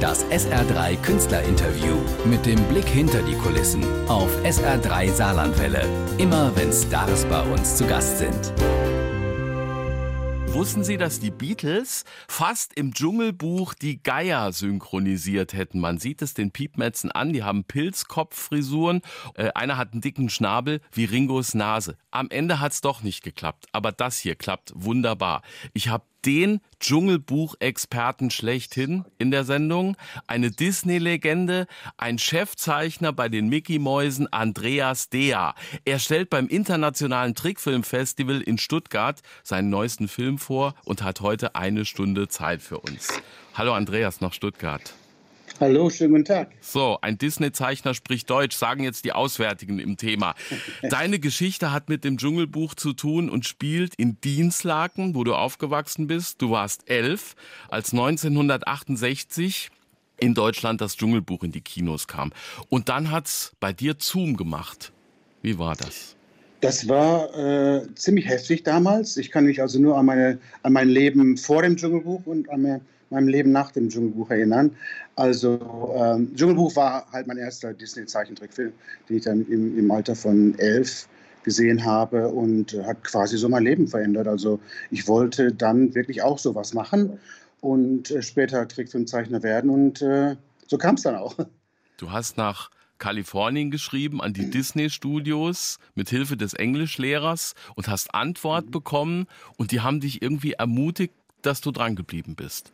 Das SR3 Künstlerinterview mit dem Blick hinter die Kulissen auf SR3 Saarlandwelle. Immer wenn Stars bei uns zu Gast sind. Wussten Sie, dass die Beatles fast im Dschungelbuch die Geier synchronisiert hätten? Man sieht es den Piepmetzen an, die haben Pilzkopffrisuren. Äh, einer hat einen dicken Schnabel wie Ringos Nase. Am Ende hat's doch nicht geklappt, aber das hier klappt wunderbar. Ich habe den Dschungelbuch-Experten schlechthin in der Sendung, eine Disney-Legende, ein Chefzeichner bei den Mickey-Mäusen, Andreas Dea. Er stellt beim Internationalen Trickfilmfestival in Stuttgart seinen neuesten Film vor und hat heute eine Stunde Zeit für uns. Hallo Andreas nach Stuttgart. Hallo, schönen guten Tag. So, ein Disney-Zeichner spricht Deutsch, sagen jetzt die Auswärtigen im Thema. Deine Geschichte hat mit dem Dschungelbuch zu tun und spielt in Dienstlaken, wo du aufgewachsen bist. Du warst elf, als 1968 in Deutschland das Dschungelbuch in die Kinos kam. Und dann hat's bei dir Zoom gemacht. Wie war das? Das war äh, ziemlich heftig damals. Ich kann mich also nur an, meine, an mein Leben vor dem Dschungelbuch und an mein meinem Leben nach dem Dschungelbuch erinnern. Also ähm, Dschungelbuch war halt mein erster Disney-Zeichentrickfilm, den ich dann im, im Alter von elf gesehen habe und hat quasi so mein Leben verändert. Also ich wollte dann wirklich auch sowas machen und äh, später Trickfilmzeichner werden und äh, so kam es dann auch. Du hast nach Kalifornien geschrieben an die Disney Studios mit Hilfe des Englischlehrers und hast Antwort mhm. bekommen und die haben dich irgendwie ermutigt, dass du dran geblieben bist.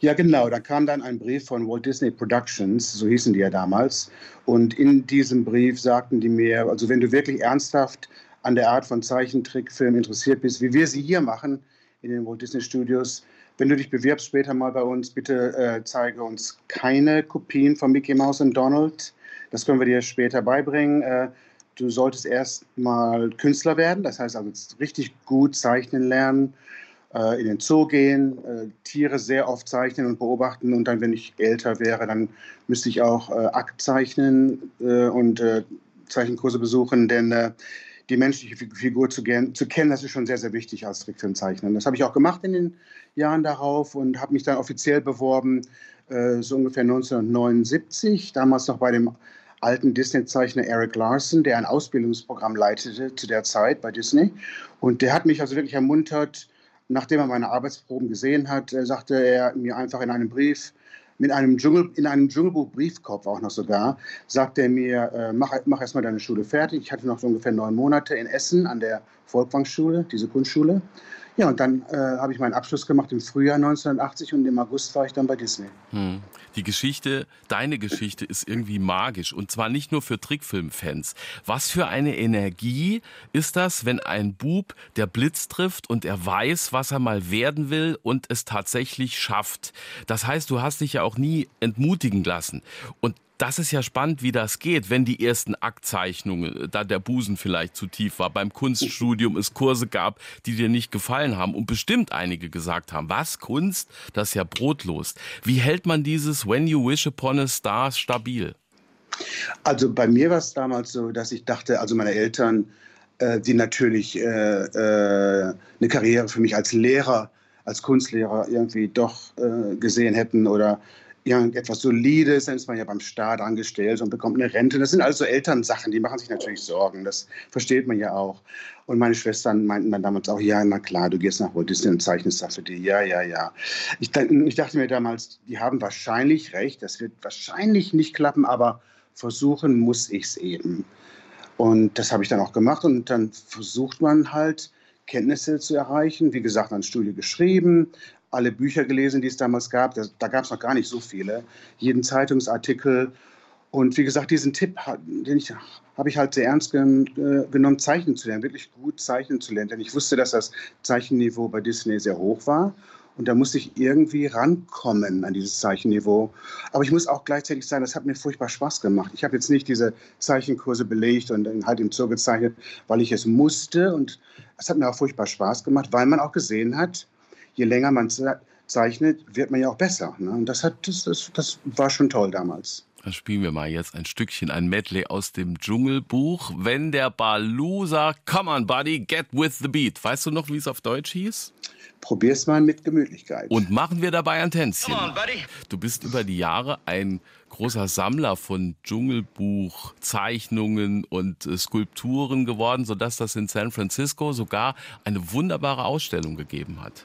Ja, genau. Da kam dann ein Brief von Walt Disney Productions, so hießen die ja damals. Und in diesem Brief sagten die mir, also wenn du wirklich ernsthaft an der Art von Zeichentrickfilm interessiert bist, wie wir sie hier machen in den Walt Disney Studios, wenn du dich bewirbst später mal bei uns, bitte äh, zeige uns keine Kopien von Mickey Mouse und Donald. Das können wir dir später beibringen. Äh, du solltest erst mal Künstler werden, das heißt also richtig gut zeichnen lernen äh, in den Zoo gehen, äh, Tiere sehr oft zeichnen und beobachten und dann, wenn ich älter wäre, dann müsste ich auch äh, Akt zeichnen äh, und äh, Zeichenkurse besuchen, denn äh, die menschliche Figur zu, zu, kennen, das ist schon sehr, sehr wichtig als Trickfilmzeichner. Das habe ich auch gemacht in den Jahren darauf und habe mich dann offiziell beworben, so ungefähr 1979, damals noch bei dem alten Disney-Zeichner Eric Larson, der ein Ausbildungsprogramm leitete zu der Zeit bei Disney. Und der hat mich also wirklich ermuntert, nachdem er meine Arbeitsproben gesehen hat, äh, sagte er mir einfach in einem Brief, mit einem Dschungel, in einem Dschungelbuch-Briefkopf auch noch sogar, sagte er mir, äh, mach, mach erstmal deine Schule fertig. Ich hatte noch so ungefähr neun Monate in Essen an der Volkwang-Schule, diese Kunstschule. Ja, und dann äh, habe ich meinen Abschluss gemacht im Frühjahr 1980 und im August war ich dann bei Disney. Hm. Die Geschichte, deine Geschichte ist irgendwie magisch und zwar nicht nur für Trickfilmfans. Was für eine Energie ist das, wenn ein Bub der Blitz trifft und er weiß, was er mal werden will und es tatsächlich schafft. Das heißt, du hast dich ja auch nie entmutigen lassen. Und das ist ja spannend, wie das geht, wenn die ersten Aktzeichnungen, da der Busen vielleicht zu tief war, beim Kunststudium es Kurse gab, die dir nicht gefallen haben und bestimmt einige gesagt haben, was Kunst, das ist ja brotlos. Wie hält man dieses When you wish upon a star stabil? Also bei mir war es damals so, dass ich dachte, also meine Eltern, äh, die natürlich äh, äh, eine Karriere für mich als Lehrer, als Kunstlehrer irgendwie doch äh, gesehen hätten oder irgendetwas Solides, dann ist man ja beim Staat angestellt und bekommt eine Rente. Das sind also Elternsachen, die machen sich natürlich Sorgen. Das versteht man ja auch. Und meine Schwestern meinten dann damals auch, ja, na klar, du gehst nach Walt Disney und zeichnest da für die. Ja, ja, ja. Ich, ich dachte mir damals, die haben wahrscheinlich recht, das wird wahrscheinlich nicht klappen, aber versuchen muss ich es eben. Und das habe ich dann auch gemacht und dann versucht man halt, Kenntnisse zu erreichen. Wie gesagt, an Studie geschrieben, alle Bücher gelesen, die es damals gab. Das, da gab es noch gar nicht so viele. Jeden Zeitungsartikel. Und wie gesagt, diesen Tipp, ich habe ich halt sehr ernst äh, genommen, zeichnen zu lernen, wirklich gut zeichnen zu lernen. Denn ich wusste, dass das Zeichenniveau bei Disney sehr hoch war. Und da musste ich irgendwie rankommen an dieses Zeichenniveau. Aber ich muss auch gleichzeitig sagen, das hat mir furchtbar Spaß gemacht. Ich habe jetzt nicht diese Zeichenkurse belegt und halt im Zoo gezeichnet, weil ich es musste. Und es hat mir auch furchtbar Spaß gemacht, weil man auch gesehen hat, je länger man zeichnet, wird man ja auch besser. Ne? Und das, hat, das, das, das war schon toll damals. Dann spielen wir mal jetzt ein Stückchen, ein Medley aus dem Dschungelbuch. Wenn der Balu sagt, come on, buddy, get with the beat. Weißt du noch, wie es auf Deutsch hieß? Probier's mal mit Gemütlichkeit. Und machen wir dabei ein Tänzchen. On, du bist über die Jahre ein großer Sammler von Dschungelbuchzeichnungen und äh, Skulpturen geworden, sodass das in San Francisco sogar eine wunderbare Ausstellung gegeben hat.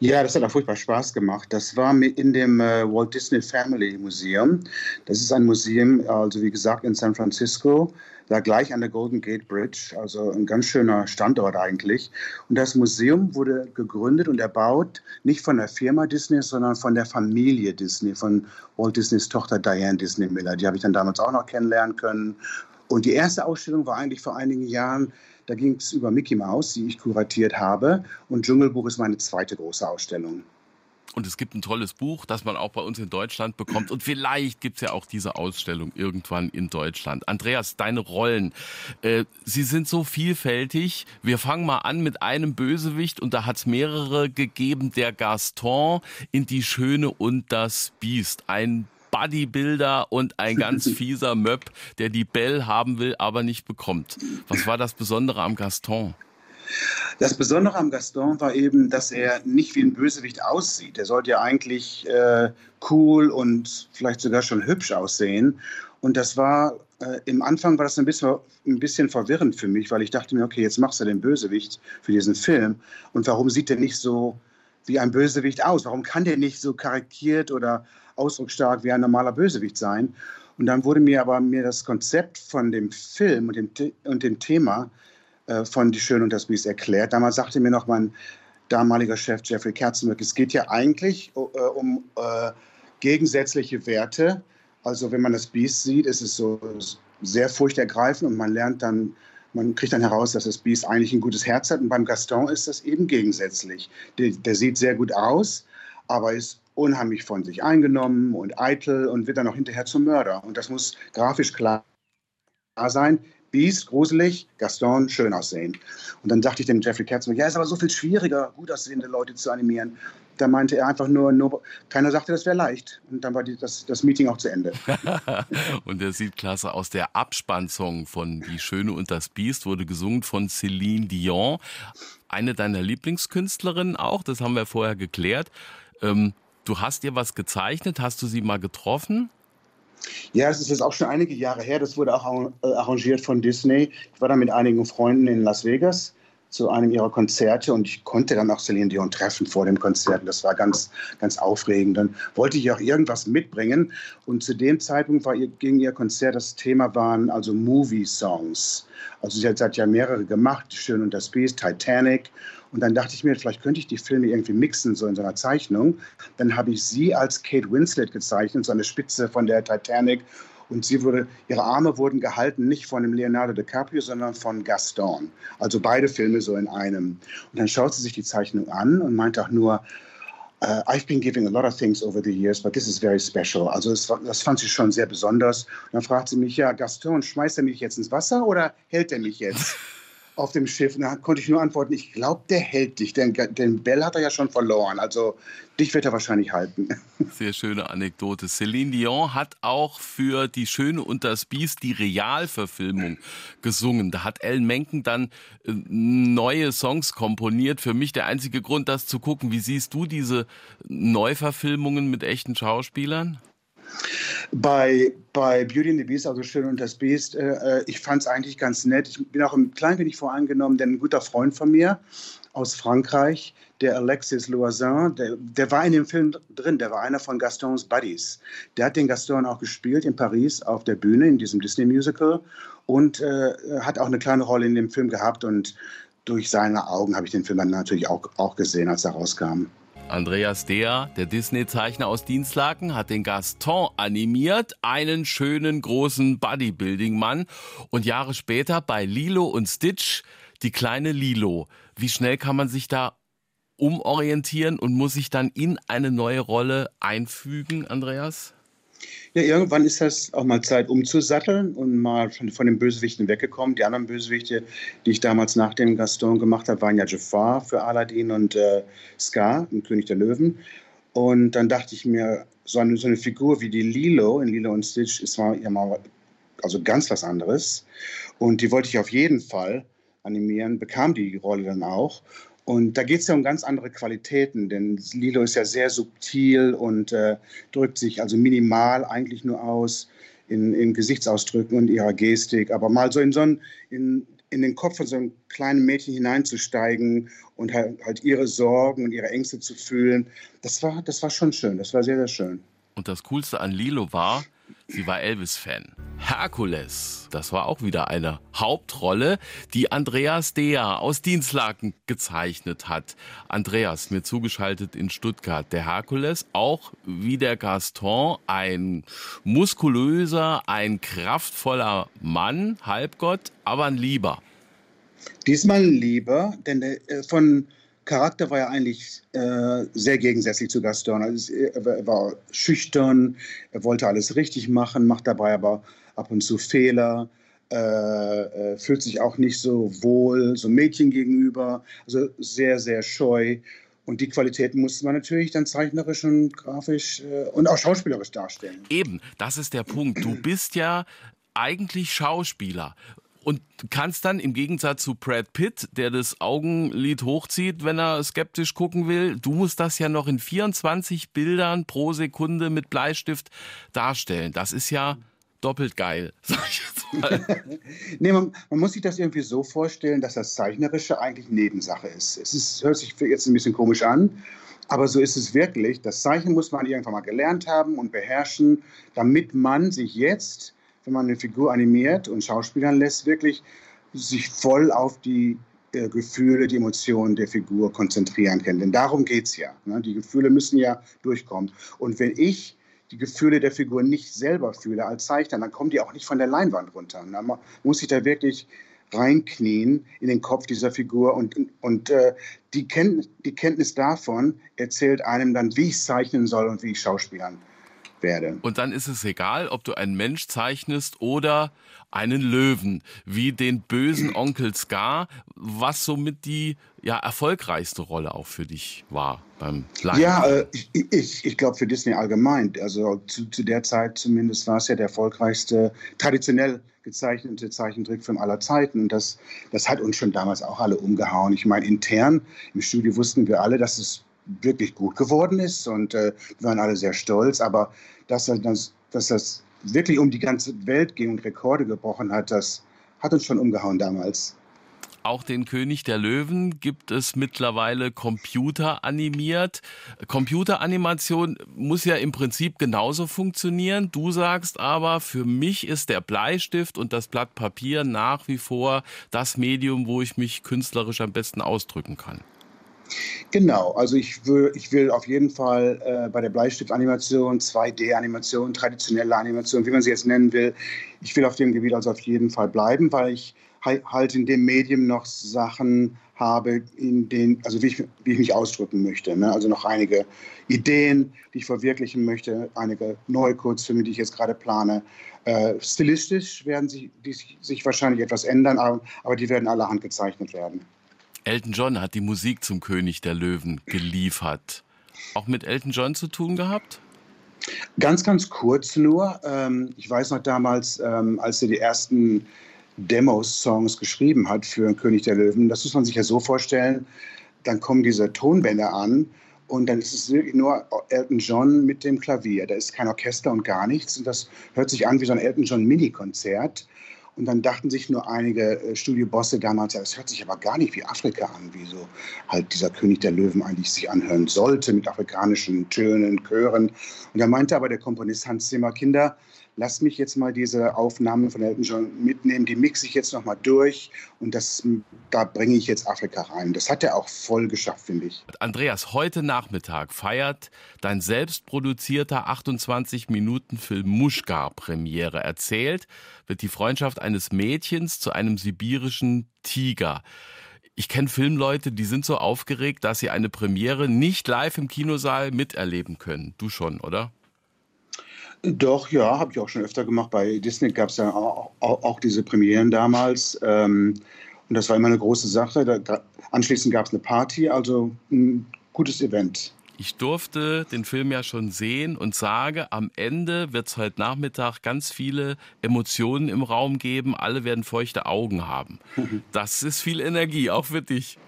Ja, das hat auch furchtbar Spaß gemacht. Das war in dem äh, Walt Disney Family Museum. Das ist ein Museum, also wie gesagt, in San Francisco, da gleich an der Golden Gate Bridge, also ein ganz schöner Standort eigentlich. Und das Museum wurde gegründet und erbaut nicht von der Firma Disney, sondern von der Familie Disney, von Walt Disneys Tochter Diane Disney Miller. Die habe ich dann damals auch noch kennenlernen können. Und die erste Ausstellung war eigentlich vor einigen Jahren da ging es über Mickey Mouse, die ich kuratiert habe. Und Dschungelbuch ist meine zweite große Ausstellung. Und es gibt ein tolles Buch, das man auch bei uns in Deutschland bekommt. Und vielleicht gibt es ja auch diese Ausstellung irgendwann in Deutschland. Andreas, deine Rollen, äh, sie sind so vielfältig. Wir fangen mal an mit einem Bösewicht und da hat es mehrere gegeben. Der Gaston in Die Schöne und das Biest. Ein Bodybuilder und ein ganz fieser Möb, der die Belle haben will, aber nicht bekommt. Was war das Besondere am Gaston? Das Besondere am Gaston war eben, dass er nicht wie ein Bösewicht aussieht. Er sollte ja eigentlich äh, cool und vielleicht sogar schon hübsch aussehen. Und das war, äh, im Anfang war das ein bisschen, ein bisschen verwirrend für mich, weil ich dachte mir, okay, jetzt machst du den Bösewicht für diesen Film. Und warum sieht der nicht so wie ein Bösewicht aus? Warum kann der nicht so karikiert oder ausdrucksstark wie ein normaler Bösewicht sein? Und dann wurde mir aber mir das Konzept von dem Film und dem, und dem Thema äh, von Die Schöne und das Biest erklärt. Damals sagte mir noch mein damaliger Chef Jeffrey Kerzenberg, es geht ja eigentlich äh, um äh, gegensätzliche Werte. Also wenn man das Biest sieht, ist es so sehr furchtergreifend und man lernt dann man kriegt dann heraus, dass das Biest eigentlich ein gutes Herz hat. Und beim Gaston ist das eben gegensätzlich. Der, der sieht sehr gut aus, aber ist unheimlich von sich eingenommen und eitel und wird dann auch hinterher zum Mörder. Und das muss grafisch klar sein. Beast, gruselig, Gaston, schön aussehen. Und dann dachte ich dem Jeffrey Katzenberg, ja, ist aber so viel schwieriger, gut aussehende Leute zu animieren. Da meinte er einfach nur, nur keiner sagte, das wäre leicht. Und dann war die, das, das Meeting auch zu Ende. und der sieht klasse aus. Der Abspannsong von Die Schöne und das Biest wurde gesungen von Celine Dion. Eine deiner Lieblingskünstlerinnen auch, das haben wir vorher geklärt. Ähm, du hast ihr was gezeichnet, hast du sie mal getroffen? Ja, es ist jetzt auch schon einige Jahre her. Das wurde auch äh, arrangiert von Disney. Ich war da mit einigen Freunden in Las Vegas zu einem ihrer Konzerte und ich konnte dann auch Celine Dion treffen vor dem Konzert. Das war ganz, ganz aufregend. Dann wollte ich auch irgendwas mitbringen und zu dem Zeitpunkt war ihr, ging ihr Konzert, das Thema waren also Movie-Songs. Also sie hat, sie hat ja mehrere gemacht, Schön und das Biest, Titanic und dann dachte ich mir, vielleicht könnte ich die Filme irgendwie mixen, so in so einer Zeichnung. Dann habe ich sie als Kate Winslet gezeichnet, so eine Spitze von der Titanic. Und sie wurde, ihre Arme wurden gehalten nicht von dem Leonardo DiCaprio, sondern von Gaston. Also beide Filme so in einem. Und dann schaut sie sich die Zeichnung an und meint auch nur, Uh, I've been giving a lot of things over the years, but this is very special. Also das, das, fand sie schon sehr besonders. Und dann fragt sie mich, ja, Gaston, schmeißt er mich jetzt ins Wasser oder hält er mich jetzt? auf dem Schiff. Da konnte ich nur antworten, ich glaube, der hält dich. Denn, denn Bell hat er ja schon verloren. Also dich wird er wahrscheinlich halten. Sehr schöne Anekdote. Celine Dion hat auch für Die Schöne und das Biest die Realverfilmung gesungen. Da hat Ellen Menken dann äh, neue Songs komponiert. Für mich der einzige Grund, das zu gucken. Wie siehst du diese Neuverfilmungen mit echten Schauspielern? Bei, bei Beauty and the Beast, also Schön und das Beast, äh, äh ich fand es eigentlich ganz nett. Ich bin auch ein klein wenig voreingenommen, denn ein guter Freund von mir aus Frankreich, der Alexis Loisin, der, der war in dem Film drin, der war einer von Gastons Buddies. Der hat den Gaston auch gespielt in Paris auf der Bühne in diesem Disney-Musical und äh, hat auch eine kleine Rolle in dem Film gehabt und durch seine Augen habe ich den Film dann natürlich auch, auch gesehen, als er rauskam. Andreas Deer, der Disney-Zeichner aus Dienstlaken, hat den Gaston animiert, einen schönen großen Bodybuilding-Mann. Und Jahre später bei Lilo und Stitch die kleine Lilo. Wie schnell kann man sich da umorientieren und muss sich dann in eine neue Rolle einfügen, Andreas? Ja, irgendwann ist das auch mal Zeit umzusatteln und mal von, von den Bösewichten weggekommen. Die anderen Bösewichte, die ich damals nach dem Gaston gemacht habe, waren ja Jafar für Aladdin und äh, Scar, im König der Löwen. Und dann dachte ich mir, so eine, so eine Figur wie die Lilo in Lilo und Stitch ist mal, ja mal also ganz was anderes. Und die wollte ich auf jeden Fall animieren, bekam die Rolle dann auch. Und da geht es ja um ganz andere Qualitäten, denn Lilo ist ja sehr subtil und äh, drückt sich also minimal eigentlich nur aus in, in Gesichtsausdrücken und ihrer Gestik. Aber mal so in so ein, in, in den Kopf von so einem kleinen Mädchen hineinzusteigen und halt, halt ihre Sorgen und ihre Ängste zu fühlen, das war, das war schon schön. Das war sehr, sehr schön. Und das Coolste an Lilo war, sie war Elvis-Fan. Herkules, das war auch wieder eine Hauptrolle, die Andreas Dea aus Dienstlaken gezeichnet hat. Andreas, mir zugeschaltet in Stuttgart. Der Herkules, auch wie der Gaston, ein muskulöser, ein kraftvoller Mann, Halbgott, aber ein Lieber. Diesmal ein Lieber, denn äh, von Charakter war ja eigentlich äh, sehr gegensätzlich zu Gaston. Also, er war schüchtern, er wollte alles richtig machen, macht dabei aber ab und zu Fehler, äh, äh, fühlt sich auch nicht so wohl, so Mädchen gegenüber, also sehr, sehr scheu. Und die Qualitäten musste man natürlich dann zeichnerisch und grafisch äh, und auch schauspielerisch darstellen. Eben, das ist der Punkt. Du bist ja eigentlich Schauspieler und kannst dann im Gegensatz zu Brad Pitt, der das Augenlid hochzieht, wenn er skeptisch gucken will, du musst das ja noch in 24 Bildern pro Sekunde mit Bleistift darstellen. Das ist ja doppelt geil, sag ich jetzt mal. nee, man, man, muss sich das irgendwie so vorstellen, dass das Zeichnerische eigentlich Nebensache ist. Es ist, hört sich jetzt ein bisschen komisch an, aber so ist es wirklich. Das Zeichnen muss man irgendwann mal gelernt haben und beherrschen, damit man sich jetzt wenn man eine Figur animiert und schauspielern lässt, wirklich sich voll auf die äh, Gefühle, die Emotionen der Figur konzentrieren kann. Denn darum geht es ja. Ne? Die Gefühle müssen ja durchkommen. Und wenn ich die Gefühle der Figur nicht selber fühle als Zeichner, dann kommen die auch nicht von der Leinwand runter. Und dann muss ich da wirklich reinknien in den Kopf dieser Figur und, und äh, die, Kenntnis, die Kenntnis davon erzählt einem dann, wie ich zeichnen soll und wie ich schauspielern werde. Und dann ist es egal, ob du einen Mensch zeichnest oder einen Löwen, wie den bösen Onkel Scar, was somit die ja, erfolgreichste Rolle auch für dich war beim Lion. Ja, äh, ich, ich, ich glaube für Disney allgemein. Also zu, zu der Zeit zumindest war es ja der erfolgreichste, traditionell gezeichnete Zeichentrickfilm aller Zeiten. Und das, das hat uns schon damals auch alle umgehauen. Ich meine, intern im Studio wussten wir alle, dass es wirklich gut geworden ist und äh, wir waren alle sehr stolz. Aber dass das, dass das wirklich um die ganze Welt ging und Rekorde gebrochen hat, das hat uns schon umgehauen damals. Auch den König der Löwen gibt es mittlerweile computeranimiert. Computeranimation muss ja im Prinzip genauso funktionieren. Du sagst aber, für mich ist der Bleistift und das Blatt Papier nach wie vor das Medium, wo ich mich künstlerisch am besten ausdrücken kann. Genau, also ich will, ich will auf jeden Fall äh, bei der Bleistiftanimation, 2D-Animation, traditionelle Animation, wie man sie jetzt nennen will, ich will auf dem Gebiet also auf jeden Fall bleiben, weil ich halt in dem Medium noch Sachen habe, in denen, also wie ich, wie ich mich ausdrücken möchte. Ne? Also noch einige Ideen, die ich verwirklichen möchte, einige neue Kurzfilme, die ich jetzt gerade plane. Äh, stilistisch werden sich, die, sich wahrscheinlich etwas ändern, aber, aber die werden allerhand gezeichnet werden. Elton John hat die Musik zum König der Löwen geliefert. Auch mit Elton John zu tun gehabt? Ganz, ganz kurz nur. Ähm, ich weiß noch damals, ähm, als er die ersten Demos-Songs geschrieben hat für König der Löwen, das muss man sich ja so vorstellen, dann kommen diese Tonbänder an und dann ist es nur Elton John mit dem Klavier. Da ist kein Orchester und gar nichts. Und das hört sich an wie so ein Elton John Mini-Konzert. Und dann dachten sich nur einige äh, Studiobosse damals, ja, das hört sich aber gar nicht wie Afrika an, wie so halt dieser König der Löwen eigentlich sich anhören sollte mit afrikanischen Tönen, Chören. Und da meinte aber der Komponist Hans Zimmer, Kinder, lass mich jetzt mal diese Aufnahmen von Elton John mitnehmen, die mixe ich jetzt nochmal durch und das, da bringe ich jetzt Afrika rein. Das hat er auch voll geschafft, finde ich. Andreas, heute Nachmittag feiert dein selbstproduzierter 28-Minuten-Film Muschka Premiere. Erzählt wird die Freundschaft eines Mädchens zu einem sibirischen Tiger. Ich kenne Filmleute, die sind so aufgeregt, dass sie eine Premiere nicht live im Kinosaal miterleben können. Du schon, oder? Doch, ja, habe ich auch schon öfter gemacht. Bei Disney gab es ja auch, auch, auch, diese Premieren damals. Ähm, und das war immer eine große Sache. Da, anschließend gab es eine Party, also ein gutes Event. Ich durfte den Film ja schon sehen und sage, am Ende wird es heute Nachmittag ganz viele Emotionen im Raum geben. Alle werden feuchte Augen haben. Das ist viel Energie, auch für dich.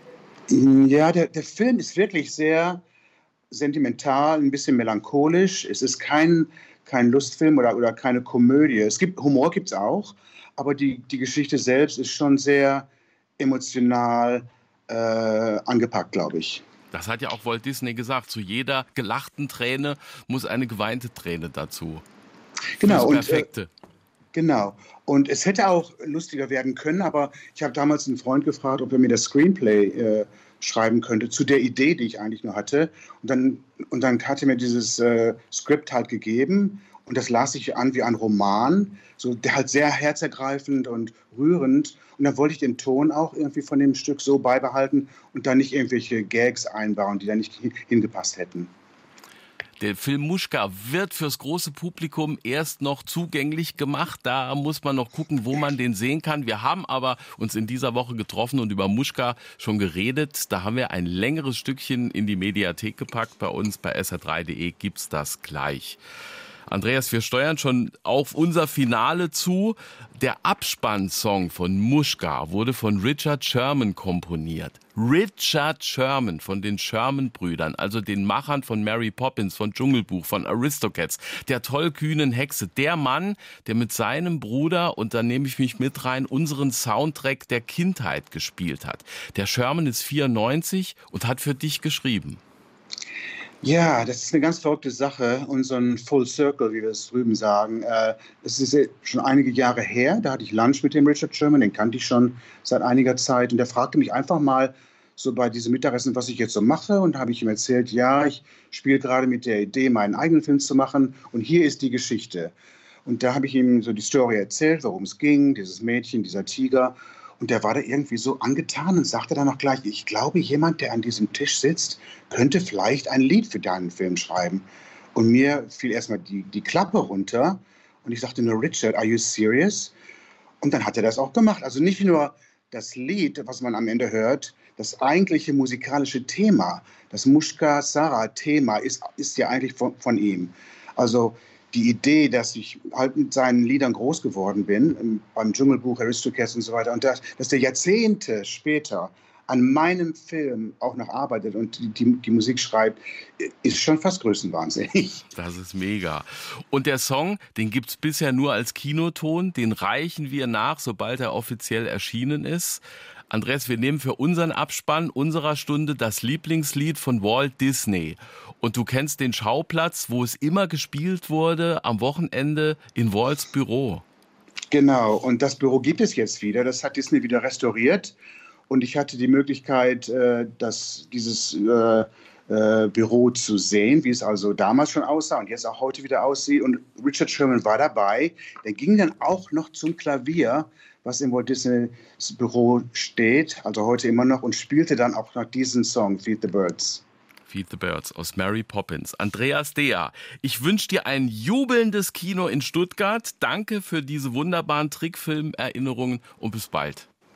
Ja, der, der Film ist wirklich sehr sentimental, ein bisschen melancholisch. Es ist kein, kein Lustfilm oder, oder keine Komödie. Es gibt Humor gibt es auch, aber die, die Geschichte selbst ist schon sehr emotional äh, angepackt, glaube ich. Das hat ja auch Walt Disney gesagt. Zu jeder gelachten Träne muss eine geweinte Träne dazu. Genau. Das Perfekte. Und, äh, genau. Und es hätte auch lustiger werden können, aber ich habe damals einen Freund gefragt, ob er mir das Screenplay äh, schreiben könnte zu der Idee, die ich eigentlich nur hatte. Und dann, und dann hat er mir dieses äh, Skript halt gegeben und das las sich an wie ein Roman, so der halt sehr herzergreifend und rührend. Und dann wollte ich den Ton auch irgendwie von dem Stück so beibehalten und dann nicht irgendwelche Gags einbauen, die da nicht hingepasst hätten. Der Film Muschka wird fürs große Publikum erst noch zugänglich gemacht. Da muss man noch gucken, wo man den sehen kann. Wir haben aber uns in dieser Woche getroffen und über Muschka schon geredet. Da haben wir ein längeres Stückchen in die Mediathek gepackt. Bei uns bei sr3.de gibt's das gleich. Andreas, wir steuern schon auf unser Finale zu. Der Abspannsong von Muschka wurde von Richard Sherman komponiert. Richard Sherman von den Sherman-Brüdern, also den Machern von Mary Poppins, von Dschungelbuch, von Aristocats, der tollkühnen Hexe, der Mann, der mit seinem Bruder, und da nehme ich mich mit rein, unseren Soundtrack der Kindheit gespielt hat. Der Sherman ist 94 und hat für dich geschrieben. Ja, das ist eine ganz verrückte Sache ein Full Circle, wie wir es drüben sagen. Äh, es ist schon einige Jahre her, da hatte ich Lunch mit dem Richard Sherman, den kannte ich schon seit einiger Zeit und der fragte mich einfach mal so bei diesem Mittagessen, was ich jetzt so mache und da habe ich ihm erzählt, ja, ich spiele gerade mit der Idee, meinen eigenen Film zu machen und hier ist die Geschichte. Und da habe ich ihm so die Story erzählt, worum es ging, dieses Mädchen, dieser Tiger und der war da irgendwie so angetan und sagte dann auch gleich, ich glaube, jemand, der an diesem Tisch sitzt, könnte vielleicht ein Lied für deinen Film schreiben. Und mir fiel erstmal die, die Klappe runter und ich sagte nur, Richard, are you serious? Und dann hat er das auch gemacht. Also nicht nur das Lied, was man am Ende hört, das eigentliche musikalische Thema, das Mushka-Sara-Thema ist, ist ja eigentlich von, von ihm. Also die Idee, dass ich halt mit seinen Liedern groß geworden bin, beim Dschungelbuch, Aristocats und so weiter, und dass, dass der Jahrzehnte später an meinem Film auch noch arbeitet und die, die, die, Musik schreibt, ist schon fast größenwahnsinnig. Das ist mega. Und der Song, den gibt es bisher nur als Kinoton, den reichen wir nach, sobald er offiziell erschienen ist. Andreas, wir nehmen für unseren Abspann unserer Stunde das Lieblingslied von Walt Disney. Und du kennst den Schauplatz, wo es immer gespielt wurde, am Wochenende in Walts Büro. Genau, und das Büro gibt es jetzt wieder. Das hat Disney wieder restauriert. Und ich hatte die Möglichkeit, äh, dass dieses äh, äh, Büro zu sehen, wie es also damals schon aussah und jetzt auch heute wieder aussieht. Und Richard Sherman war dabei. Der ging dann auch noch zum Klavier was im Walt Disney Büro steht, also heute immer noch, und spielte dann auch noch diesen Song, Feed the Birds. Feed the Birds aus Mary Poppins. Andreas Dea, ich wünsche dir ein jubelndes Kino in Stuttgart. Danke für diese wunderbaren Trickfilm-Erinnerungen und bis bald.